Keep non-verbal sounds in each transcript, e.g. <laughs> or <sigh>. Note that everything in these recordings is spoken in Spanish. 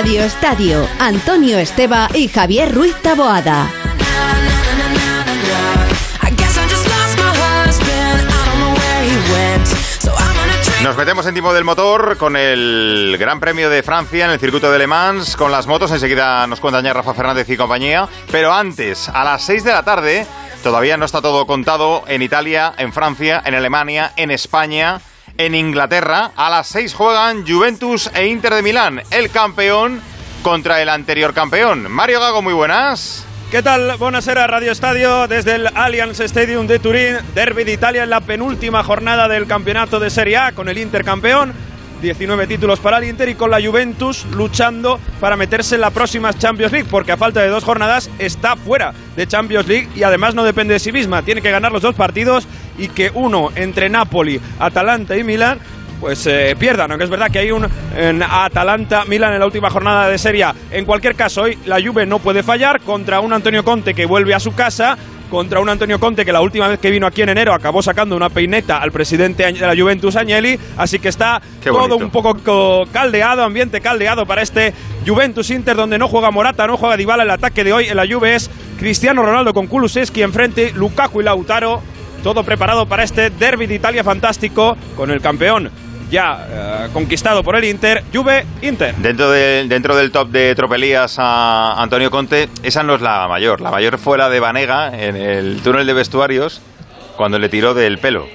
Radio Estadio, Antonio Esteba y Javier Ruiz Taboada. Nos metemos en tiempo del motor con el Gran Premio de Francia en el circuito de Le Mans, con las motos. Enseguida nos cuenta ya Rafa Fernández y compañía. Pero antes, a las 6 de la tarde, todavía no está todo contado en Italia, en Francia, en Alemania, en España, en Inglaterra. A las 6 juegan Juventus e Inter de Milán, el campeón contra el anterior campeón. Mario Gago, muy buenas. ¿Qué tal? Buonasera Radio Estadio desde el Allianz Stadium de Turín. Derby de Italia en la penúltima jornada del campeonato de Serie A con el Inter campeón. 19 títulos para el Inter y con la Juventus luchando para meterse en la próxima Champions League, porque a falta de dos jornadas está fuera de Champions League y además no depende de sí misma. Tiene que ganar los dos partidos y que uno entre Napoli, Atalanta y Milán pues eh, pierdan, aunque es verdad que hay un en Atalanta Milan en la última jornada de Serie A. En cualquier caso, hoy la Juve no puede fallar contra un Antonio Conte que vuelve a su casa contra un Antonio Conte que la última vez que vino aquí en enero acabó sacando una peineta al presidente de la Juventus Agnelli, así que está todo un poco caldeado, ambiente caldeado para este Juventus Inter donde no juega Morata, no juega Dybala, el ataque de hoy en la Juve es Cristiano Ronaldo con Kulusevski enfrente, Lukaku y Lautaro, todo preparado para este derby de Italia fantástico con el campeón ya eh, conquistado por el Inter, Juve Inter. Dentro, de, dentro del top de tropelías a Antonio Conte, esa no es la mayor. La mayor fue la de Vanega en el túnel de vestuarios cuando le tiró del pelo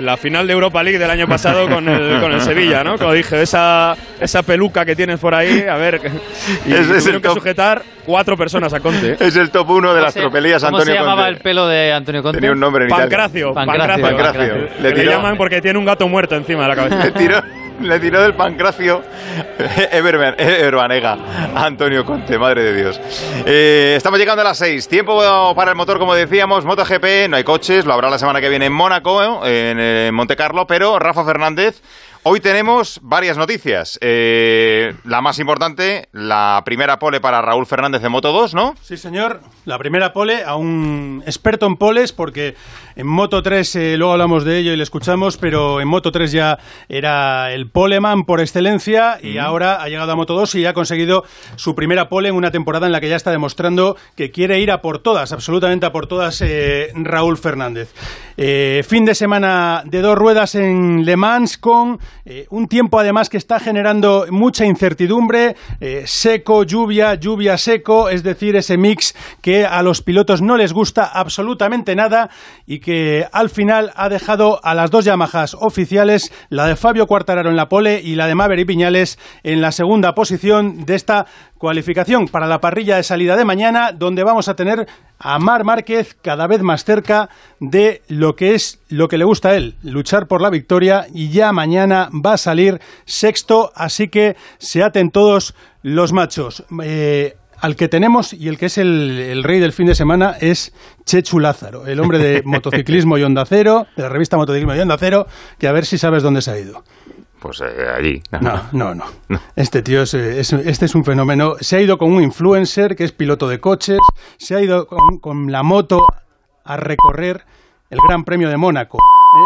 la final de Europa League del año pasado con el, con el Sevilla, ¿no? Como dije, esa, esa peluca que tienes por ahí, a ver, y es, es el que sujetar cuatro personas a Conte. Es el top uno de las tropelías, ¿cómo Antonio se llamaba Conte? el pelo de Antonio Conte? Tenía un nombre en Pancracio. Pancracio. Pancracio. Pancracio. Le, le llaman porque tiene un gato muerto encima de la cabeza. Le tiró, <laughs> le tiró del pancracio Everbanega a Antonio Conte, madre de Dios. Eh, estamos llegando a las 6. Tiempo para el motor, como decíamos, MotoGP, no hay coches, lo habrá la semana que viene en Mónaco, en, en Monte Carlo, pero Rafa Fernández Hoy tenemos varias noticias. Eh, la más importante, la primera pole para Raúl Fernández de Moto 2, ¿no? Sí, señor. La primera pole a un experto en poles, porque en Moto 3 eh, luego hablamos de ello y le escuchamos, pero en Moto 3 ya era el poleman por excelencia y ahora ha llegado a Moto 2 y ha conseguido su primera pole en una temporada en la que ya está demostrando que quiere ir a por todas, absolutamente a por todas, eh, Raúl Fernández. Eh, fin de semana de dos ruedas en Le Mans con eh, un tiempo además que está generando mucha incertidumbre, eh, seco, lluvia, lluvia, seco, es decir, ese mix que a los pilotos no les gusta absolutamente nada y que al final ha dejado a las dos Yamahas oficiales, la de Fabio Quartararo en la pole y la de Maverick Viñales en la segunda posición de esta cualificación para la parrilla de salida de mañana, donde vamos a tener a Mar Márquez cada vez más cerca de lo que es lo que le gusta a él, luchar por la victoria y ya mañana va a salir sexto, así que se aten todos los machos. Eh, al que tenemos y el que es el, el, rey del fin de semana es Chechu Lázaro, el hombre de <laughs> motociclismo y Onda Cero, de la revista Motociclismo y Onda Cero, que a ver si sabes dónde se ha ido. Pues eh, allí. No, no, <laughs> no, no. Este tío es, es, este es un fenómeno. Se ha ido con un influencer que es piloto de coches, se ha ido con, con la moto a recorrer el Gran Premio de Mónaco.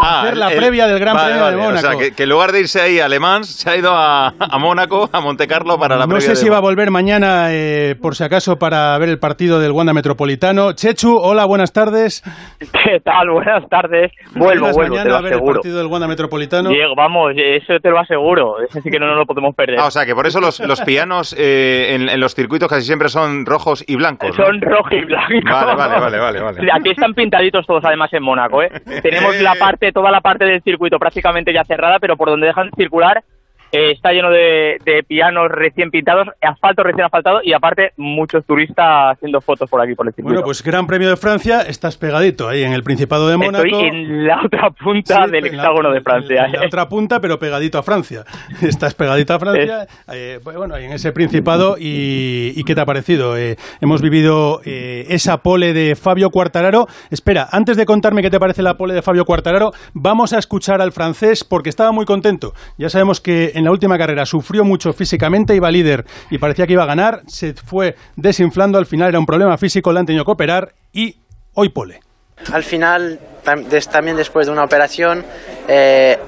Ah, hacer la el- previa del Gran vale, Premio vale. de Mónaco. O sea, que, que en lugar de irse ahí a Le Mans, se ha ido a, a Mónaco, a Monte Carlo para la no previa sé de si va a volver mañana, eh, por si acaso, para ver el partido del Wanda Metropolitano. Chechu, hola, buenas tardes. ¿Qué tal? Buenas tardes. Vuelvo, ¿Vuelves vuelvo, te mañana lo a ver el aseguro. partido del Wanda Metropolitano? Diego, vamos, eso te lo aseguro. Ese sí que no nos lo podemos perder. Ah, o sea, que por eso los, los pianos eh, en, en los circuitos casi siempre son rojos y blancos. ¿no? Son rojo y blanco. Vale, vale, vale, vale, vale. Aquí están pintaditos todos además en Mónaco, ¿eh? <laughs> Tenemos la parte, toda la parte del circuito prácticamente ya cerrada, pero por donde dejan circular eh, está lleno de, de pianos recién pintados, asfalto recién asfaltado y aparte muchos turistas haciendo fotos por aquí por el circuito. Bueno, pues Gran Premio de Francia, estás pegadito ahí en el Principado de Mónaco. Estoy en la otra punta Sí, del la- hexágono de Francia. En la ¿eh? otra punta, pero pegadito a Francia. <laughs> Estás pegadito a Francia. eh, pues bueno, en ese Principado. ¿Y, y qué te ha parecido? Eh, hemos vivido eh, esa pole de Fabio Quartararo. Espera, antes de contarme qué te parece la pole de Fabio Quartararo, vamos a escuchar al francés porque estaba muy contento. Ya sabemos que en la última carrera sufrió mucho físicamente, iba líder y parecía que iba a ganar. Se fue desinflando. Al final era un problema físico, le han tenido que operar y hoy pole. Al final, también después de una operación, eh,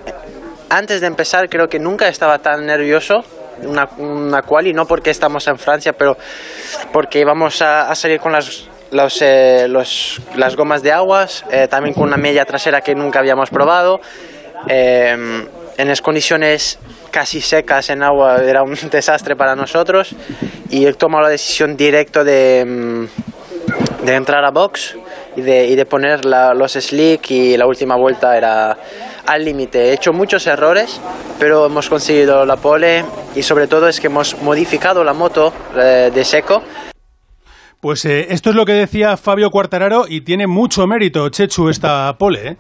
antes de empezar creo que nunca estaba tan nervioso una, una quali, no porque estamos en Francia, pero porque vamos a, a salir con las, los, eh, los- las gomas de aguas, eh, también con una media trasera que nunca habíamos probado. Eh, en las condiciones casi secas en agua era un <laughs> desastre para nosotros y he tomado la decisión directa de, mm, de entrar a box y de, y de poner la- los slick y la última vuelta era al límite. He hecho muchos errores, pero hemos conseguido la pole y sobre todo es que hemos modificado la moto eh, de seco Pues eh, esto es lo que decía Fabio Quartararo y tiene mucho mérito, Chechu, esta pole. ¿eh?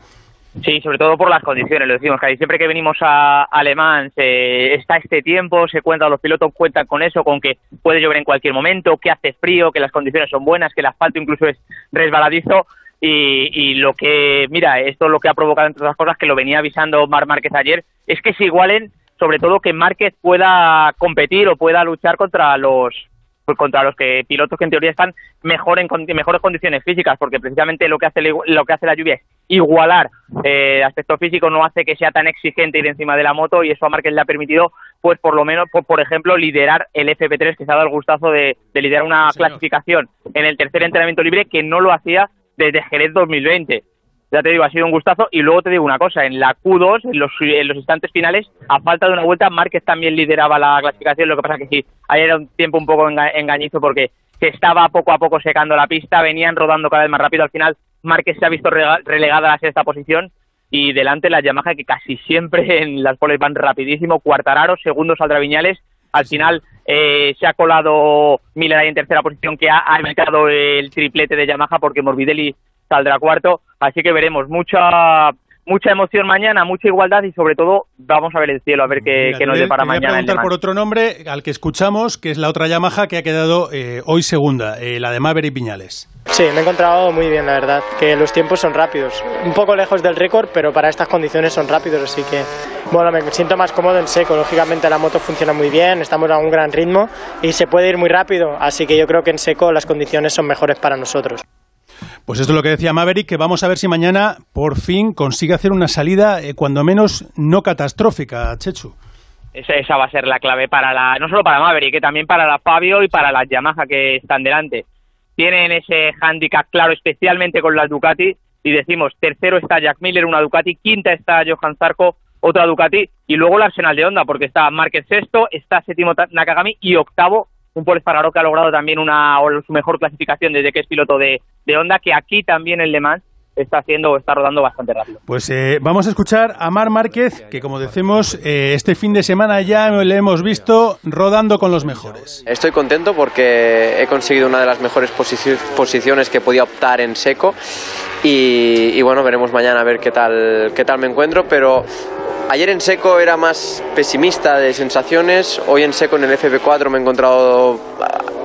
Sí, sobre todo por las condiciones, lo decimos, que siempre que venimos a Alemán se está este tiempo, se cuenta, los pilotos cuentan con eso, con que puede llover en cualquier momento, que hace frío, que las condiciones son buenas, que el asfalto incluso es resbaladizo. Y, y lo que, mira, esto lo que ha provocado entre otras cosas, que lo venía avisando Mar Márquez ayer, es que se igualen, sobre todo que Márquez pueda competir o pueda luchar contra los contra los que pilotos que en teoría están mejor en mejores condiciones físicas porque precisamente lo que hace lo que hace la lluvia es igualar eh, aspecto físico no hace que sea tan exigente ir encima de la moto y eso a Márquez le ha permitido pues por lo menos por, por ejemplo liderar el FP3 que se ha dado el gustazo de, de liderar una Sí, clasificación en el tercer entrenamiento libre que no lo hacía desde Jerez 2020 ya te digo, ha sido un gustazo. Y luego te digo una cosa, en la Q2, en los, instantes finales, a falta de una vuelta, Márquez también lideraba la clasificación. Lo que pasa que sí, ayer era un tiempo un poco enga- engañizo porque se estaba poco a poco secando la pista, venían rodando cada vez más rápido. Al final, Márquez se ha visto relegada a la sexta posición y delante la Yamaha que casi siempre <laughs> en las poles van rapidísimo. Cuartararo, segundo saldrá Viñales. Al final eh, se ha colado Miller en tercera posición que ha, ha evitado el triplete de Yamaha porque Morbidelli saldrá cuarto. Así que veremos mucha mucha emoción mañana, mucha igualdad y sobre todo vamos a ver el cielo, a ver qué, Mira, qué nos depara te voy a mañana. preguntar por otro nombre al que escuchamos, que es la otra Yamaha que ha quedado eh, hoy segunda, eh, la de Maverick Viñales. Sí, me he encontrado muy bien, la verdad, que los tiempos son rápidos. Un poco lejos del récord, pero para estas condiciones son rápidos, así que, bueno, me siento más cómodo en seco. Lógicamente la moto funciona muy bien, estamos a un gran ritmo y se puede ir muy rápido, así que yo creo que en seco las condiciones son mejores para nosotros. Pues esto es lo que decía Maverick, que vamos a ver si mañana por fin consigue hacer una salida, eh, cuando menos no catastrófica, Chechu. Esa, esa va a ser la clave para la, no solo para Maverick, que también para la Fabio y para las Yamaha que están delante. Tienen ese handicap claro, especialmente con las Ducati, y decimos, tercero está Jack Miller, una Ducati, quinta está Johan Zarco, otra Ducati, y luego el Arsenal de Honda, porque está Márquez sexto, está séptimo Nakagami y octavo un Paul Espargaró que ha logrado también una su mejor clasificación desde que es piloto de, de Honda, que aquí también en Le Mans está haciendo o está rodando bastante rápido. Pues eh, vamos a escuchar a Mar Márquez, que como decimos, eh, este fin de semana ya le hemos visto rodando con los mejores. Estoy contento porque he conseguido una de las mejores posici- posiciones que podía optar en seco y, y bueno, veremos mañana a ver qué tal, qué tal me encuentro, pero ayer en seco era más pesimista de sensaciones, hoy en seco en el FP4 me he encontrado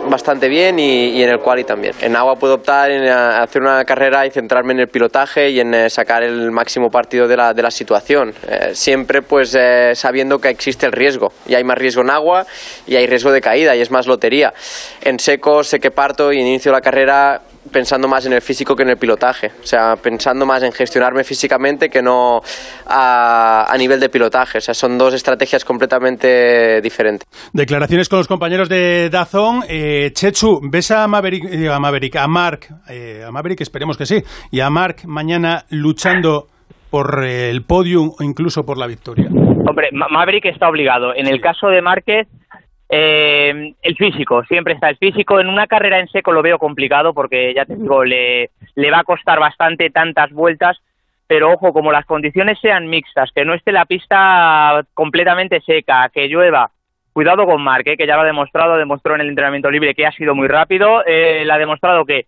bastante bien y, en el quali también. En agua puedo optar en ah, hacer una carrera y centrarme en el pilotaje y en eh, sacar el máximo partido de la, de la situación. Eh, siempre pues eh, sabiendo que existe el riesgo y hay más riesgo en agua y hay riesgo de caída y es más lotería. En seco sé que parto y inicio la carrera pensando más en el físico que en el pilotaje, o sea, pensando más en gestionarme físicamente que no a, a nivel de pilotaje, o sea, son dos estrategias completamente diferentes. Declaraciones con los compañeros de Dazón. Eh, Chechu, ¿ves a Maverick, eh, a, Maverick, a Mark, eh, a Maverick esperemos que sí, y a Mark mañana luchando por eh, el podium o incluso por la victoria? Hombre, Ma- Maverick está obligado. En el caso de Márquez, eh, el físico, siempre está el físico. En una carrera en seco lo veo complicado porque, ya te digo, le, le va a costar bastante tantas vueltas. Pero ojo, como las condiciones sean mixtas, que no esté la pista completamente seca, que llueva, cuidado con Mark, eh, que ya lo ha demostrado, demostró en el entrenamiento libre que ha sido muy rápido, eh, le ha demostrado que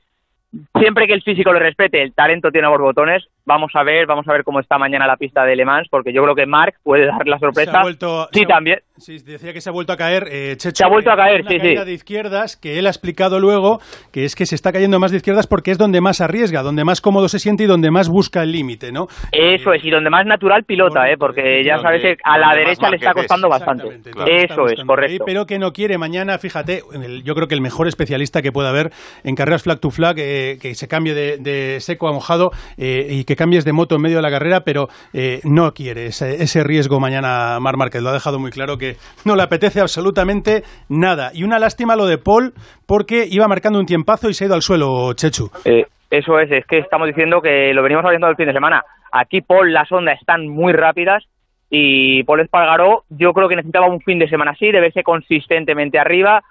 siempre que el físico le respete, el talento tiene borbotones. Vamos a ver, vamos a ver cómo está mañana la pista de Le Mans, porque yo creo que Mark puede dar la sorpresa. Se ha vuelto- sí, se ha- también. Sí, decía que se ha vuelto a caer. eh, Chechu, Se ha vuelto a caer, una sí, caída sí. de izquierdas que él ha explicado luego que es que se está cayendo más de izquierdas porque es donde más arriesga, donde más cómodo se siente y donde más busca el límite, ¿no? Eso es, y donde más natural pilota, ¿eh? porque ya sabes que a la derecha le está costando bastante. Eso es, ahí, correcto. pero que no quiere mañana, fíjate, el- yo creo que el mejor especialista que pueda haber en carreras flag to flag, eh, que se cambie de, de seco a mojado eh, y que cambies de moto en medio de la carrera, pero eh, no quiere ese, ese, riesgo mañana Mar Márquez. Lo ha dejado muy claro que no le apetece absolutamente nada. Y una lástima lo de Paul, porque iba marcando un tiempazo y se ha ido al suelo, Chechu. Eh, eso es, es que estamos diciendo que lo venimos hablando el fin de semana. Aquí Paul, las ondas están muy rápidas y Paul Espargaró yo creo que necesitaba un fin de semana así, de verse consistentemente arriba.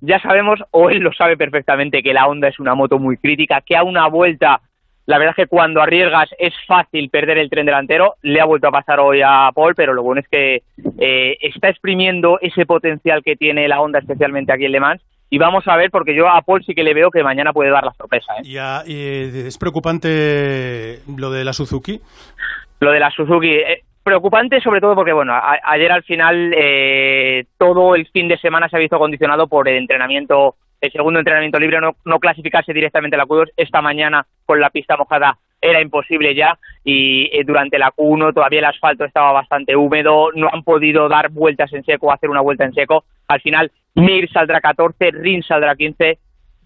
Ya sabemos, o él lo sabe perfectamente, que la Honda es una moto muy crítica, que a una vuelta, la verdad es que cuando arriesgas es fácil perder el tren delantero. Le ha vuelto a pasar hoy a Paul, pero lo bueno es que eh, está exprimiendo ese potencial que tiene la Honda, especialmente aquí en Le Mans, y vamos a ver porque yo a Paul sí que le veo que mañana puede dar la sorpresa. ¿eh? Y, a, y, es preocupante lo de la Suzuki. Lo de la Suzuki, eh, preocupante sobre todo porque, bueno, ayer al final eh, todo el fin de semana se ha visto condicionado por el entrenamiento, el segundo entrenamiento libre, no, no clasificarse directamente a la Q2. Esta mañana con la pista mojada era imposible ya y eh, durante la Q1 todavía el asfalto estaba bastante húmedo, no han podido dar vueltas en seco, hacer una vuelta en seco. Al final Mir saldrá 14, Rin saldrá 15.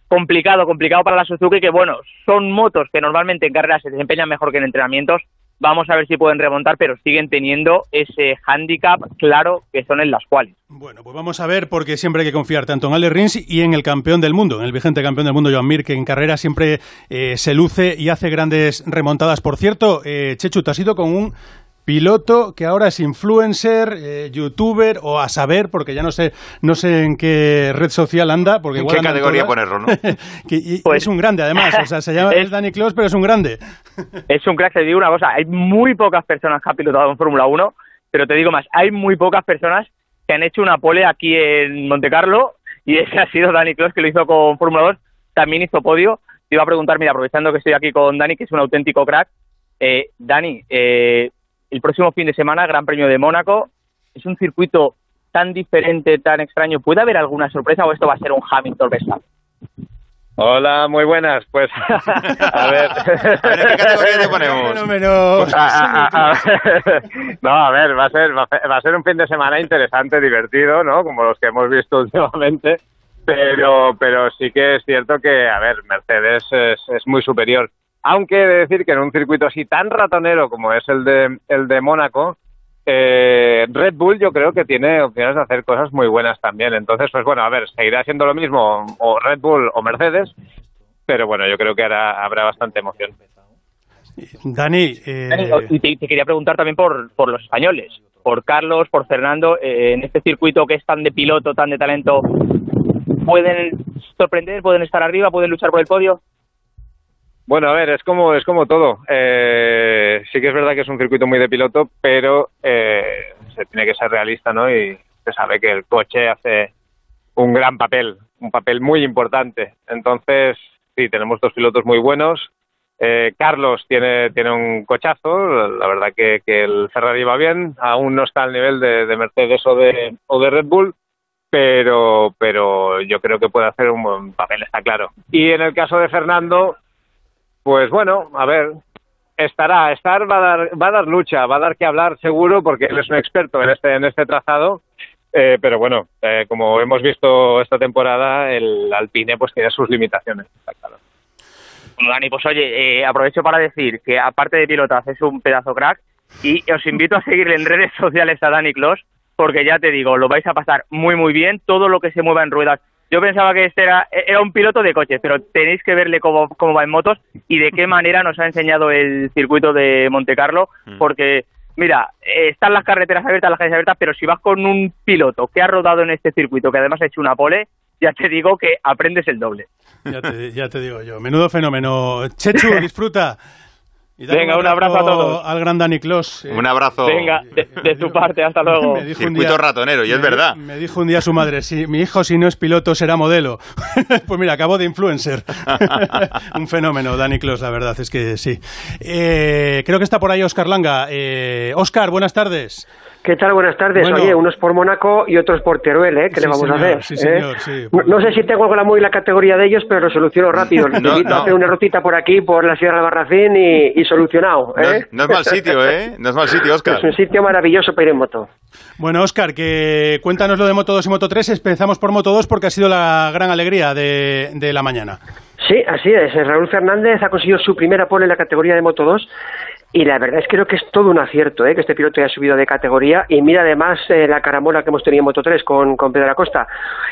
Complicado, complicado para la Suzuki, que bueno, son motos que normalmente en carreras se desempeñan mejor que en entrenamientos, Vamos a ver si pueden remontar, pero siguen teniendo ese hándicap claro que son en las cuales. Bueno, pues vamos a ver, porque siempre hay que confiar tanto en Ale Rins y en el campeón del mundo, en el vigente campeón del mundo, Joan Mir, que en carrera siempre eh, se luce y hace grandes remontadas. Por cierto, eh, Chechu, te has ido con un piloto que ahora es influencer, eh, youtuber o a saber, porque ya no sé, no sé en qué red social anda. Porque ¿En qué categoría ponerlo, no? <laughs> pues, es un grande, además. o sea, se llama <laughs> es, Danny Close, pero es un grande. <laughs> es un crack, te digo una cosa. Hay muy pocas personas que han pilotado en Fórmula 1, pero te digo más, hay muy pocas personas que han hecho una pole aquí en Monte Carlo y ese ha sido Danny Close, que lo hizo con Fórmula 2. También hizo podio. Te iba a preguntar, mira, aprovechando que estoy aquí con Dani, que es un auténtico crack. Eh, Dani, eh, el próximo fin de semana, Gran Premio de Mónaco. Es un circuito tan diferente, tan extraño. ¿Puede haber alguna sorpresa o esto va a ser un Hamilton Verstappen? Hola, muy buenas. Pues, <laughs> a ver. <laughs> ¿Qué categoría te ponemos? Pues, <laughs> no, a ver, va a, ser, va a ser un fin de semana interesante, divertido, ¿no? Como los que hemos visto últimamente. Pero, pero sí que es cierto que, a ver, Mercedes es, es muy superior. Aunque he de decir que en un circuito así tan ratonero como es el de, el de Mónaco, eh, Red Bull yo creo que tiene opciones de hacer cosas muy buenas también. Entonces, pues bueno, a ver, seguirá siendo lo mismo o Red Bull o Mercedes, pero bueno, yo creo que ahora habrá bastante emoción. Dani, eh... y te, quería preguntar también por, por los españoles, por Carlos, por Fernando, eh, en este circuito que es tan de piloto, tan de talento, ¿pueden sorprender, pueden estar arriba, pueden luchar por el podio? Bueno, a ver, es como, es como todo. Eh, sí que es verdad que es un circuito muy de piloto, pero eh, se tiene que ser realista, ¿no? Y se sabe que el coche hace un gran papel, un papel muy importante. Entonces, sí, tenemos dos pilotos muy buenos. Eh, Carlos tiene, tiene un cochazo, la verdad que, que, el Ferrari va bien, aún no está al nivel de, de Mercedes o de, o de Red Bull, pero, pero yo creo que puede hacer un buen papel, está claro. Y en el caso de Fernando, pues bueno, a ver, estará, estar va a dar, va a dar lucha, va a dar que hablar seguro porque él es un experto en este, en este trazado. Eh, pero bueno, eh, como hemos visto esta temporada, el Alpine pues tiene sus limitaciones, claro. Bueno, Dani, pues oye, eh, aprovecho para decir que aparte de pilotas es un pedazo crack y os invito a seguirle en redes <laughs> sociales a Dani Clos porque ya te digo, lo vais a pasar muy muy bien, todo lo que se mueva en ruedas yo pensaba que este era, era un piloto de coches, pero tenéis que verle cómo, cómo va en motos y de qué manera nos ha enseñado el circuito de Monte Carlo, mm. porque mira, están las carreteras abiertas, las calles abiertas, pero si vas con un piloto que ha rodado en este circuito, que además ha hecho una pole, ya te digo que aprendes el doble. Ya te, ya te digo yo, menudo fenómeno. Chechu, <laughs> disfruta. Venga, un abrazo, a todos. Al gran Dani Clos. Un abrazo. Venga, de, tu parte, hasta <laughs> luego. Me dijo Circuito ratonero, y es verdad. Me dijo un día su madre, si mi hijo si no es piloto será modelo. <laughs> pues mira, acabó de influencer. <laughs> un fenómeno, Dani Clos, la verdad, es que sí. Eh, creo que está por ahí Oscar Langa. Eh, Oscar, buenas tardes. ¿Qué tal? Buenas tardes. Oye, unos por Mónaco y otros por Teruel, ¿eh? ¿Qué le vamos a hacer? Sí, señor, ¿Eh? no, sé si tengo la móvil la categoría de ellos, pero lo soluciono <laughs> rápido. Necesito hacer una rutita por aquí, por la Sierra de Barracín y, solucionado. ¿eh? No, es mal sitio, ¿eh? No es mal sitio, Oscar. Es un sitio maravilloso para ir en moto. Bueno, Oscar, que cuéntanos lo de Moto 2 y Moto 3. Empezamos por Moto 2 porque ha sido la gran alegría de, de la mañana. Sí, así es. Raúl Fernández ha conseguido su primera pole en la categoría de Moto 2 y la verdad es que creo que es todo un acierto ¿eh? que este piloto haya subido de categoría y mira además eh, la caramola que hemos tenido en Moto 3 con, con Pedro Acosta.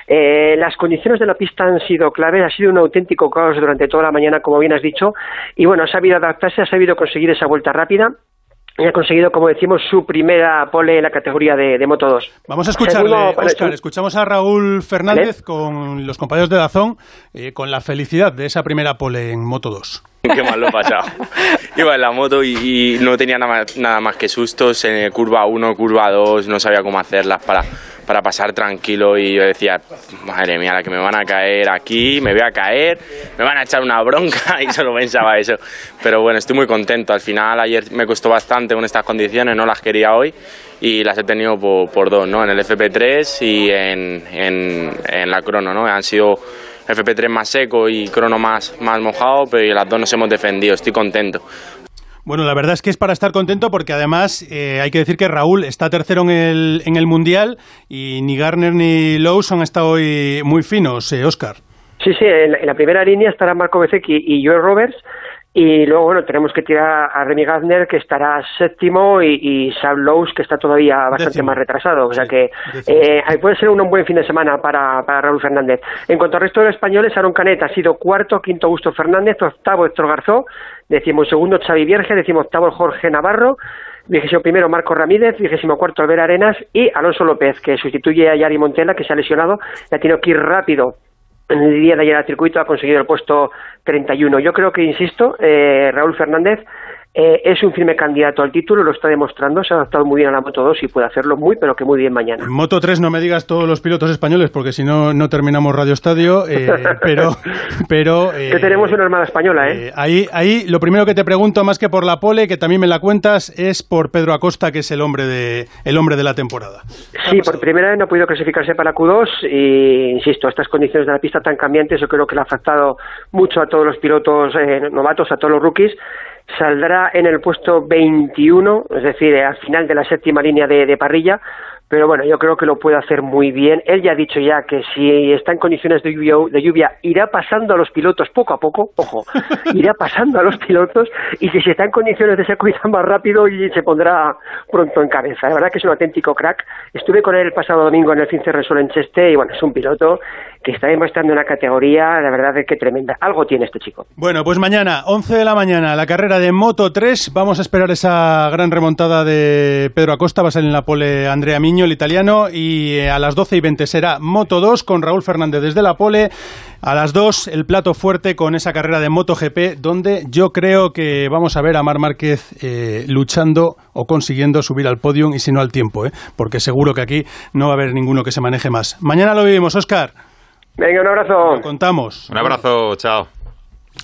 Eh, las condiciones de la pista han sido clave, ha sido un auténtico caos durante toda la mañana, como bien has dicho, y bueno, ha sabido adaptarse, ha sabido conseguir esa vuelta rápida y ha conseguido, como decimos, su primera pole en la categoría de, Moto 2. Vamos a escucharle, Oscar. Escuchamos a Raúl Fernández con los compañeros de Dazón, eh, con la felicidad de esa primera pole en Moto 2. Qué mal lo he pasado. <laughs> Iba en la moto y, no tenía nada más, nada más que sustos en curva 1, curva 2, no sabía cómo hacerlas para para pasar tranquilo y yo decía, madre mía, la que me van a caer aquí, me voy a caer, me van a echar una bronca <laughs> y solo pensaba eso. Pero bueno, estoy muy contento. Al final ayer me costó bastante con estas condiciones, no las quería hoy y las he tenido por, dos, ¿no? En el FP3 y en, en, la crono, ¿no? Han sido FP3 más seco y crono más, más mojado, pero las dos nos hemos defendido, estoy contento. Bueno, la verdad es que es para estar contento porque además eh, hay que decir que Raúl está tercero en el, en el Mundial y ni Garner ni Lowe's han estado hoy muy finos, eh, Oscar. Sí, sí, en la, primera línea estará Marco Bezzecchi y Joel Roberts y luego, bueno, tenemos que tirar a Remy Gardner, que estará séptimo, y, y Sam Lowe's, que está todavía bastante más retrasado. O sea que eh, puede ser un, buen fin de semana para, para Raúl Fernández. En cuanto al resto de los españoles, Aaron Canet ha sido cuarto, quinto Augusto Fernández, octavo Héctor Garzó, segundo Xavi Vierge, octavo Jorge Navarro, vigésimo primero Marco Ramírez, vigésimo cuarto Albert Arenas y Alonso López, que sustituye a Yari Montela, que se ha lesionado, y ha tenido que ir rápido en el día de ayer al circuito, ha conseguido el puesto 31. Yo creo que, insisto, eh, Raúl Fernández eh, es un firme candidato al título, lo está demostrando, se ha adaptado muy bien a la Moto 2 y puede hacerlo muy, pero que muy bien mañana. Moto 3 no me digas todos los pilotos españoles, porque si no, no terminamos Radio Estadio, eh, <laughs> pero... pero que tenemos una Armada Española, ¿eh? ahí, ahí lo primero que te pregunto, más que por la pole, que también me la cuentas, es por Pedro Acosta, que es el hombre de, el hombre de la temporada. Sí, por primera vez no ha podido clasificarse para Q2 y, insisto, estas condiciones de la pista tan cambiantes yo creo que le ha afectado mucho a todos los pilotos novatos, a todos los rookies saldrá en el puesto 21, es decir, al final de la séptima línea de, parrilla, pero bueno, yo creo que lo puede hacer muy bien. Él ya ha dicho ya que si está en condiciones de lluvia, de lluvia irá pasando a los pilotos poco a poco, ojo, <laughs> irá pasando a los pilotos y si está en condiciones de ser irá más rápido y se pondrá pronto en cabeza. La verdad que es un auténtico crack. Estuve con él el pasado domingo en el Fince Resol en Cheste y bueno, es un piloto que está demostrando una categoría, la verdad es que tremenda. Algo tiene este chico. Bueno, pues mañana, 11 de la mañana, la carrera de Moto 3. Vamos a esperar esa gran remontada de Pedro Acosta. Va a salir en la pole Andrea Miño, el italiano. Y eh, a las 12 y 20 será Moto 2 con Raúl Fernández desde la pole. A las 2 el plato fuerte con esa carrera de MotoGP, donde yo creo que vamos a ver a Mar Márquez eh, luchando o consiguiendo subir al podium y si no al tiempo, ¿eh? porque seguro que aquí no va a haber ninguno que se maneje más. Mañana lo vivimos, Oscar. Venga, un abrazo. Lo contamos. Un abrazo, chao.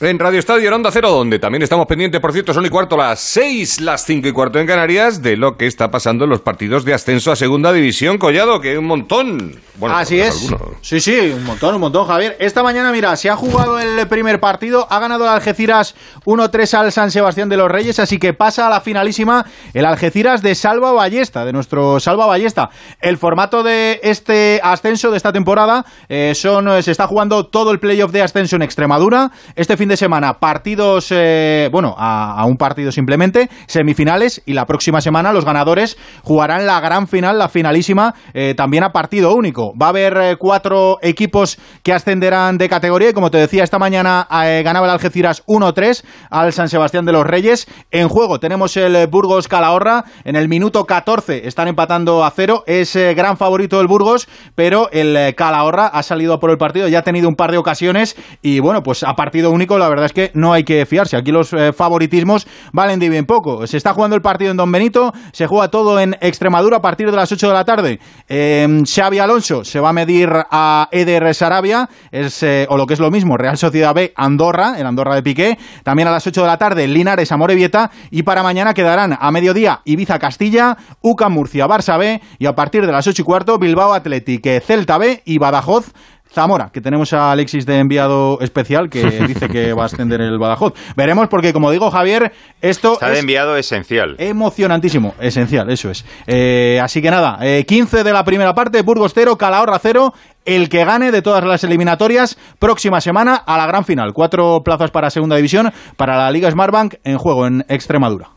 En Radio Estadio en Onda Cero, donde también estamos pendientes, por cierto, son y cuarto las seis, las cinco y cuarto en Canarias, de lo que está pasando en los partidos de ascenso a Segunda División. Collado, que hay un montón. Bueno, Así es. Sí, sí, un montón, un montón, Javier. Esta mañana, mira, se ha jugado el primer partido, ha ganado el Algeciras 1-3 al San Sebastián de los Reyes, así que pasa a la finalísima el Algeciras de Salva Ballesta, de nuestro Salva Ballesta. El formato de este ascenso de esta temporada eh, son, se está jugando todo el playoff de ascenso en Extremadura. Este fin de semana partidos, eh, bueno, a, un partido simplemente, semifinales y la próxima semana los ganadores jugarán la gran final, la finalísima, eh, también a partido único. Va a haber eh, cuatro equipos que ascenderán de categoría y como te decía, esta mañana ganaba el Algeciras 1-3 al San Sebastián de los Reyes. En juego tenemos el Burgos Calahorra, en el minuto 14 están empatando a cero, es gran favorito el Burgos, pero el Calahorra ha salido por el partido, ya ha tenido un par de ocasiones y bueno, pues a partido único la verdad es que no hay que fiarse. Aquí los eh, favoritismos valen de bien poco. Se está jugando el partido en Don Benito, se juega todo en Extremadura a partir de las 8 de la tarde. Eh, Xavi Alonso se va a medir a Eder Sarabia, es, eh, o lo que es lo mismo, Real Sociedad B, Andorra, el Andorra de Piqué. También a las 8 de la tarde, Linares, Amorebieta. Y para mañana quedarán a mediodía Ibiza Castilla, UCA Murcia, Barça B. Y a partir de las 8 y cuarto, Bilbao Athletic, Celta B y Badajoz Zamora, que tenemos a Alexis de enviado especial que <laughs> dice que va a ascender el Badajoz. Veremos porque, como digo, Javier, esto Está de enviado esencial. Emocionantísimo, esencial, eso es. Eh, así que nada, 15 de la primera parte, Burgos 0, Calahorra 0, el que gane de todas las eliminatorias próxima semana a la gran final. Cuatro plazas para segunda división para la Liga Smartbank en juego en Extremadura.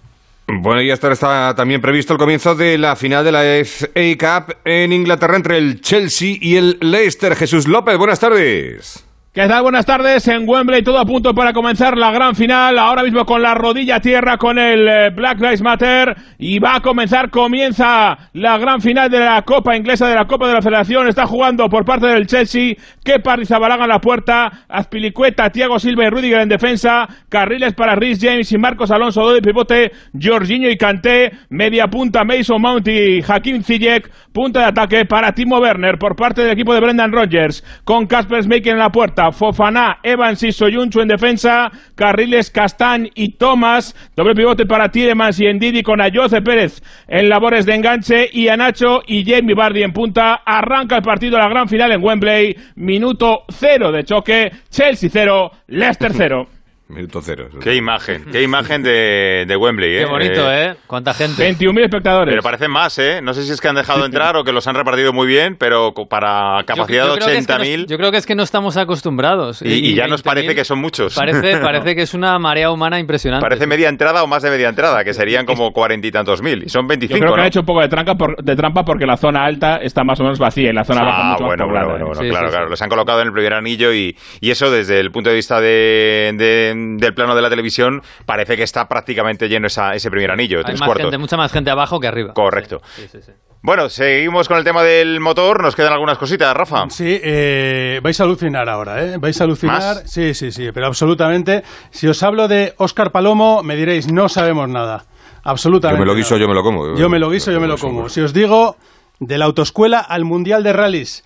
Bueno, y hasta está también previsto el comienzo de la final de la FA Cup en Inglaterra entre el Chelsea y el Leicester. Jesús López, buenas tardes. ¿Qué tal? Buenas tardes. En Wembley todo a punto para comenzar la gran final. Ahora mismo con la rodilla a tierra con el eh, Black Lives Matter. Y va a comenzar, comienza la gran final de la Copa Inglesa, de la Copa de la Federación. Está jugando por parte del Chelsea. Kepa Rizabalaga en la puerta. Azpilicueta, Thiago Silva y Rudiger en defensa. Carriles para Rhys James y Marcos Alonso de pivote. Jorginho y Kanté. Media punta Mason Mount y Hakim Ziyech. Punta de ataque para Timo Werner por parte del equipo de Brendan Rodgers. Con Casper Schmeichel en la puerta. Fofana, Evans y Soyunchu en defensa, Carriles, Castán y Thomas, doble pivote para Tielemans y Endidi con Ayoce Pérez en labores de enganche y a Nacho y Jamie Bardi en punta. Arranca el partido la gran final en Wembley, minuto cero de choque, Chelsea cero, Leicester <laughs> cero. Minuto cero. Qué imagen, qué imagen de, de Wembley, ¿eh? Qué bonito, ¿eh? Cuánta gente. 21.000 espectadores. Pero parecen más, ¿eh? No sé si es que han dejado entrar o que los han repartido muy bien, pero para capacidad Yo- yo de es que 80.000 nos- Yo creo que es que no estamos acostumbrados. y, y ya nos 20.000 parece que son muchos. Parece, <laughs> parece que es una marea humana impresionante. Parece media entrada o más de media entrada, que serían como cuarenta y tantos mil. Y son Yo 25, creo que ¿no? han hecho un poco de, tranca por- de trampa porque la zona alta está más o menos vacía y la zona baja Ah, más bueno, bueno, poblada. bueno, bueno, Sí, claro, sí, claro. sí. Los han colocado en el primer anillo y, y eso desde el punto de vista de, de- del plano de la televisión parece que está prácticamente lleno esa- ese primer anillo, Hay tres más cuartos. gente, mucha más gente abajo que arriba. Correcto. Sí, sí, sí. Bueno, seguimos con el tema del motor. Nos quedan algunas cositas, Rafa. Sí, eh, vais a alucinar ahora, ¿eh? Vais a alucinar. ¿Más? Sí, sí, sí, pero absolutamente. Si os hablo de Óscar Palomo, me diréis, no sabemos nada. Yo Absolutamente. me lo guiso, nada. yo me lo como. Yo me lo guiso, yo me lo como. Si os digo de la autoescuela al Mundial de Rallys,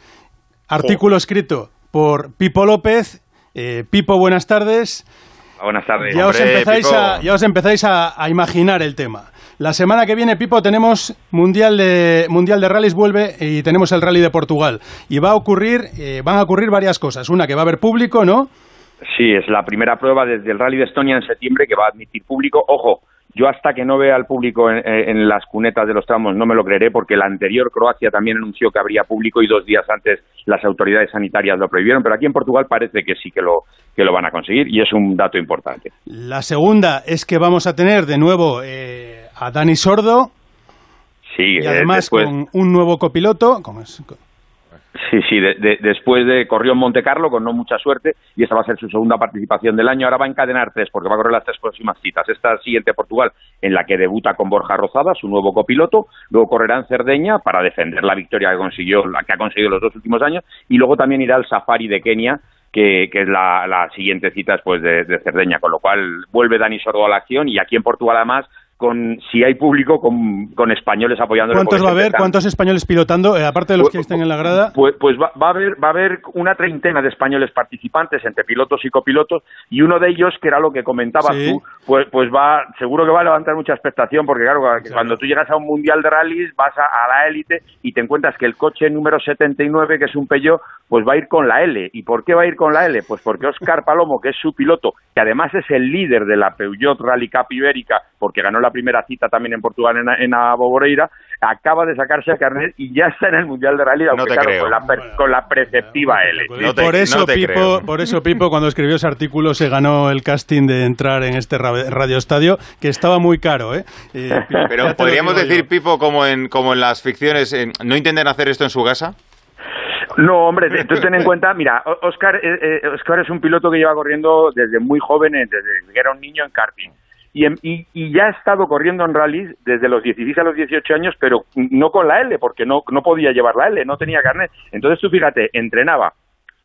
artículo escrito por Pipo López. Eh, Pipo, buenas tardes. Buenas tardes. Ya os empezáis, Pipo. a, ya os empezáis a, a imaginar el tema. La semana que viene, Pipo, tenemos Mundial de, mundial de Rallys, vuelve y tenemos el Rally de Portugal. Y va a ocurrir, eh, van a ocurrir varias cosas. Una, que va a haber público, ¿no? Sí, es la primera prueba desde el Rally de Estonia en septiembre que va a admitir público. Ojo, yo hasta que no vea al público en, en las cunetas de los tramos no me lo creeré porque la anterior Croacia también anunció que habría público y dos días antes las autoridades sanitarias lo prohibieron, pero aquí en Portugal parece que sí que lo, que lo van a conseguir y es un dato importante. La segunda es que vamos a tener de nuevo eh, a Dani Sordo Sí, y eh, además después, con un nuevo copiloto. ¿cómo es? Sí, sí, de- de- después de corrió en Monte Carlo con no mucha suerte y esta va a ser su segunda participación del año. Ahora va a encadenar tres porque va a correr las tres próximas citas. Esta siguiente Portugal en la que debuta con Borja Rozada, su nuevo copiloto. Luego correrá en Cerdeña para defender la victoria que consiguió, la que ha conseguido los dos últimos años. Y luego también irá al Safari de Kenia. Que, que es la, la siguiente cita después de, de Cerdeña, con lo cual vuelve Dani Sordo a la acción y aquí en Portugal además con si hay público con, con españoles apoyándole. ¿Cuántos va a haber? ¿Cuántos españoles pilotando? Eh, aparte de los Pues- que estén en la grada. pues, pues va, va a haber va a haber una treintena de españoles participantes entre pilotos y copilotos y uno de ellos que era lo que comentabas Sí. tú pues pues va seguro que va a levantar mucha expectación porque claro, cuando tú llegas a un mundial de rallies vas a, a la élite y te encuentras que el coche número 79 que es un Peugeot pues va a ir con la L y por qué va a ir con la L pues porque Oscar Palomo que es su piloto que además es el líder de la Peugeot Rally Cup Ibérica porque ganó la primera cita también en Portugal en, en Aboboreira acaba de sacarse a carnet y ya está en el mundial de rally aunque te claro, creo. con la, per- con la preceptiva L Y por eso, Pipo, por eso Pipo, cuando escribió ese artículo, se ganó el casting de entrar en este ra- Radio Estadio, que estaba muy caro, ¿eh? Eh, Pipo, Pero podríamos decir, yo. Pipo, como en, como en las ficciones, ¿no intenten hacer esto en su casa? No, hombre, tú ten en cuenta, mira, Oscar, eh, eh, Oscar es un piloto que lleva corriendo desde muy joven, eh, desde que era un niño en karting. Y, en- y, y ya ha estado corriendo en rallies desde los 16 a los 18 años, pero no con la L, porque no, no podía llevar la L, no tenía carnet. Entonces tú fíjate, entrenaba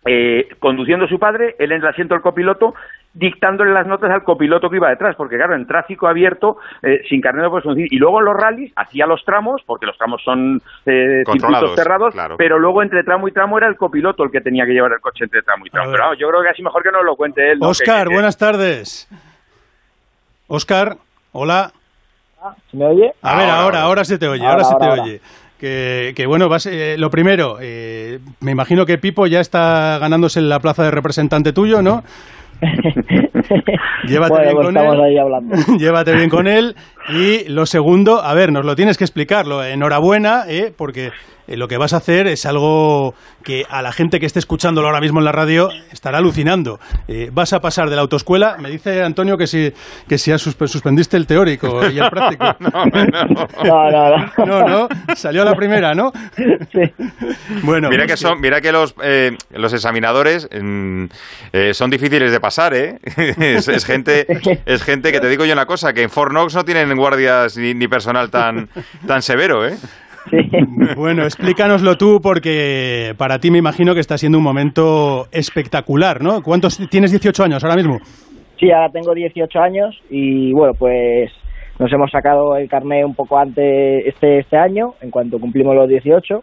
eh, conduciendo a su padre, él en el asiento del copiloto, dictándole las notas al copiloto que iba detrás, porque claro, en tráfico abierto, eh, sin carnet no puedes conducir. Y luego en los rallies hacía los tramos, porque los tramos son eh, circuitos cerrados, claro. pero luego entre tramo y tramo era el copiloto el que tenía que llevar el coche entre tramo y tramo. Pero yo creo que así mejor que no lo cuente él. Oscar, Que- que- buenas tardes. Oscar, hola. ¿Se me oye? A ver, ahora, ahora se te oye, ahora, Ahora, se te ahora, oye. Que, que bueno, vas, eh, lo primero, eh, me imagino que Pipo ya está ganándose la plaza de representante tuyo, ¿no? <laughs> <laughs> Llévate Bueno, bien pues con estamos él. ahí hablando. <laughs> Llévate bien con él. Y lo segundo, a ver, nos lo tienes que explicarlo. Enhorabuena, ¿eh? porque eh, lo que vas a hacer es algo que a la gente que esté escuchándolo ahora mismo en la radio estará alucinando. Eh, vas a pasar de la autoescuela. Me dice Antonio que si, que si suspendiste el teórico y el práctico. <laughs> No, no, no. No, no, salió a la primera, ¿no? Bueno, mira que son, mira que los eh, los examinadores mm, eh, son difíciles de pasar, ¿eh? <laughs> es, es gente es gente que te digo yo una cosa, que en Fort Knox no tienen guardias ni, ni personal tan tan severo, ¿eh? Bueno, explícanoslo tú porque para ti me imagino que está siendo un momento espectacular, ¿no? ¿Cuántos tienes 18 años ahora mismo? Sí, ahora tengo 18 años y bueno, pues nos hemos sacado el carnet un poco antes este, este año, en cuanto cumplimos los 18,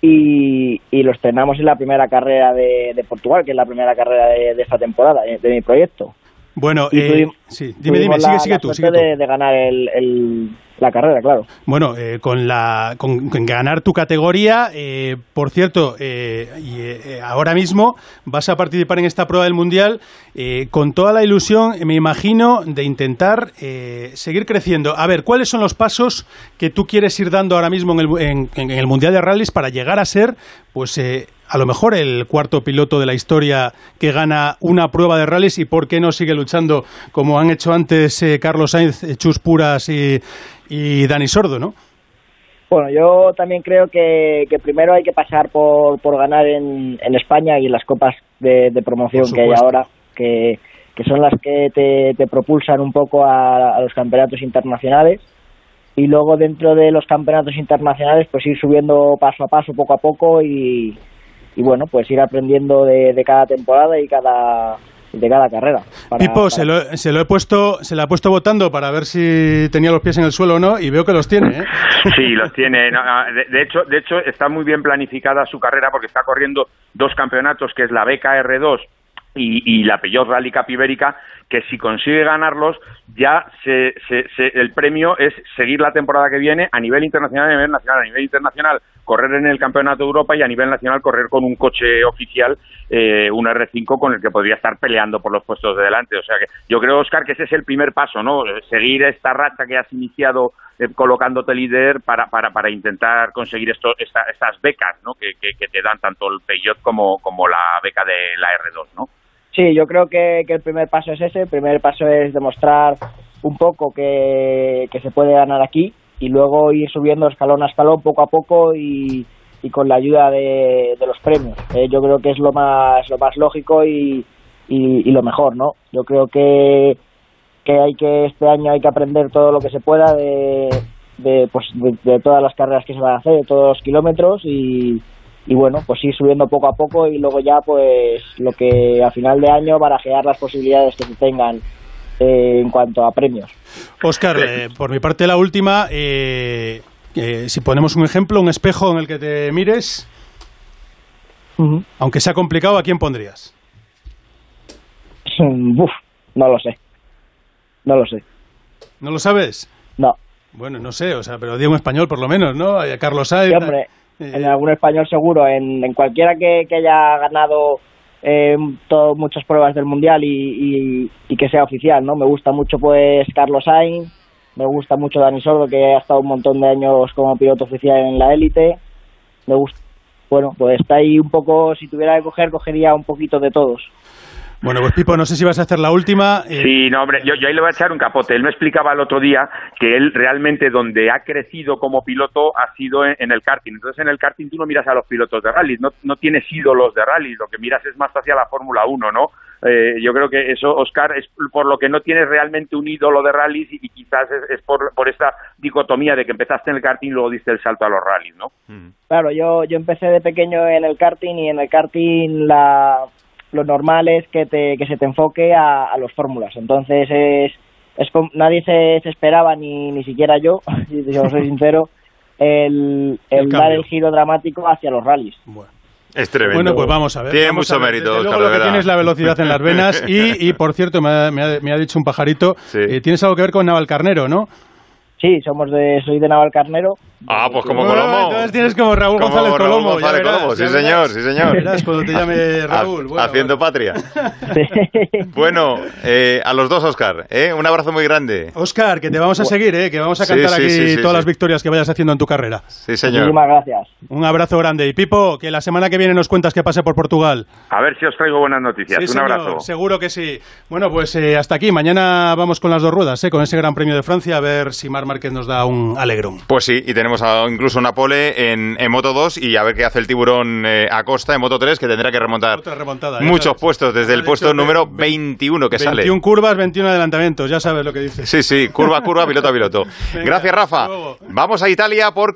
y, y lo estrenamos en la primera carrera de, Portugal, que es la primera carrera de, esta temporada, de mi proyecto. Bueno, Y eh, tuvimos- sí, dime, dime, sigue, la- sigue la tú, suerte sigue tú. De, de ganar el, el- la carrera, claro. Bueno, eh, con, la, con, con ganar tu categoría, eh, por cierto, eh, y, eh, ahora mismo vas a participar en esta prueba del Mundial eh, con toda la ilusión, me imagino, de intentar eh, seguir creciendo. A ver, ¿cuáles son los pasos que tú quieres ir dando ahora mismo en el, en- en el Mundial de Rallys para llegar a ser, pues, eh, a lo mejor el cuarto piloto de la historia que gana una prueba de rallies y por qué no sigue luchando como han hecho antes eh, Carlos Sainz, eh, Chus Puras y, y Dani Sordo, ¿no? Bueno, yo también creo que, que primero hay que pasar por, por ganar en, en España y en las copas de, de promoción que hay ahora, que, que son las que te, te propulsan un poco a, a los campeonatos internacionales. Y luego dentro de los campeonatos internacionales, pues ir subiendo paso a paso, poco a poco y, y bueno, pues ir aprendiendo de, de cada temporada y cada de cada carrera. para- Pipo, para- se, lo, se lo he puesto, se la ha puesto votando para ver si tenía los pies en el suelo o no y veo que los tiene, ¿eh? <laughs> Sí, los tiene. No, no, de, de hecho, de hecho, está muy bien planificada su carrera porque está corriendo dos campeonatos, que es la BKR2 y, y la Peugeot Rally Cup Ibérica, que si consigue ganarlos, ya se, se- el premio es seguir la temporada que viene a nivel internacional a nivel nacional. A nivel internacional, correr en el Campeonato de Europa y a nivel nacional, correr con un coche oficial, eh, un R5 con el que podría estar peleando por los puestos de delante. O sea que yo creo, Oscar, que ese es el primer paso, ¿no? Seguir esta racha que has iniciado eh, colocándote líder para, para, para intentar conseguir esto, esta- estas becas, ¿no? Que, que, que te dan tanto el Peugeot como, como la beca de la R2, ¿no? Sí, yo creo que, que el primer paso es ese. El primer paso es demostrar un poco que, que se puede ganar aquí y luego ir subiendo escalón a escalón poco a poco y, y con la ayuda de, de los premios. Eh, yo creo que es lo más, lo más lógico y, y, y lo mejor, ¿no? Yo creo que, que hay que este año hay que aprender todo lo que se pueda de, de, pues, de, de todas las carreras que se van a hacer, de todos los kilómetros y, y bueno, pues ir subiendo poco a poco y luego ya pues lo que a final de año barajear las posibilidades que se tengan eh, en cuanto a premios. Oscar, eh, por mi parte la última, eh, eh, si ponemos un ejemplo, un espejo en el que te mires, aunque sea complicado, ¿a quién pondrías? <laughs> Uf, no lo sé. No lo sé. ¿No lo sabes? No. Bueno, no sé, o sea, pero di un español por lo menos, ¿no? Eh, Carlos Sainz. Sí, hombre, en algún español seguro, en, en cualquiera que, que haya ganado eh, to- muchas pruebas del mundial y, y- y que sea oficial, ¿no? Me gusta mucho pues Carlos Sainz, me gusta mucho Dani Sordo que ha estado un montón de años como piloto oficial en la élite, me gusta, bueno, pues está ahí un poco, si tuviera que coger, cogería un poquito de todos. Bueno, pues Pipo, no sé si vas a hacer la última. eh, Sí, no, hombre, yo, yo ahí le voy a echar un capote. Él me explicaba el otro día que él realmente donde ha crecido como piloto ha sido en, en el karting. Entonces, en el karting tú no miras a los pilotos de rally, no, no tienes ídolos de rally, lo que miras es más hacia la Fórmula 1, ¿no? Eh, yo creo que eso, Oscar, es por lo que no tienes realmente un ídolo de rallies y, y quizás es, es por, por esta dicotomía de que empezaste en el karting y luego diste el salto a los rallies, ¿no? Claro, yo, yo empecé de pequeño en el karting y en el karting la, lo normal es que, te, que se te enfoque a, a los fórmulas. Entonces es, es nadie se, se esperaba, ni, ni siquiera yo, <laughs> si yo soy sincero, el, el, El dar el giro dramático hacia los rallies. Es tremendo. Bueno, pues vamos a ver. Tiene mucho ver. mérito, luego lo que verdad. tiene es la velocidad en las venas y, y por cierto, me ha, me ha- me ha dicho un pajarito, eh, tienes algo que ver con Navalcarnero, ¿no? Sí, somos de, soy de Navalcarnero. Ah, pues como Bueno, Colomo. entonces tienes como Raúl Como González Raúl Colomo. ya González verás, Colomo, sí señor, sí señor. Verás cuando te llame <laughs> Raúl. Bueno, haciendo patria. <laughs> bueno, eh, a los dos, Oscar, ¿eh? un abrazo muy grande. Oscar, que te vamos a seguir, ¿eh? que vamos a Sí, cantar sí, aquí sí, sí, todas sí. las victorias que vayas haciendo en tu carrera. Sí, señor. Muchísimas gracias. Un abrazo grande. Y Pipo, que la semana que viene nos cuentas que pase por Portugal. A ver si os traigo buenas noticias. Sí, Un señor, abrazo. Seguro que sí. Bueno, pues eh, hasta aquí. Mañana vamos con las dos ruedas, ¿eh? con ese Gran Premio de Francia, a ver si Mar Márquez nos da un alegrón. Pues sí, y tenemos a- incluso una pole en, en Moto 2 y a ver qué hace el tiburón eh, Acosta en Moto 3, que tendrá que remontar muchos sabes. puestos desde el puesto número 21 que 21 sale. curvas, 21 adelantamientos. Ya sabes lo que dices. Sí, sí, curva, curva, piloto a piloto. <laughs> Gracias, Rafa. Vamos a Italia porque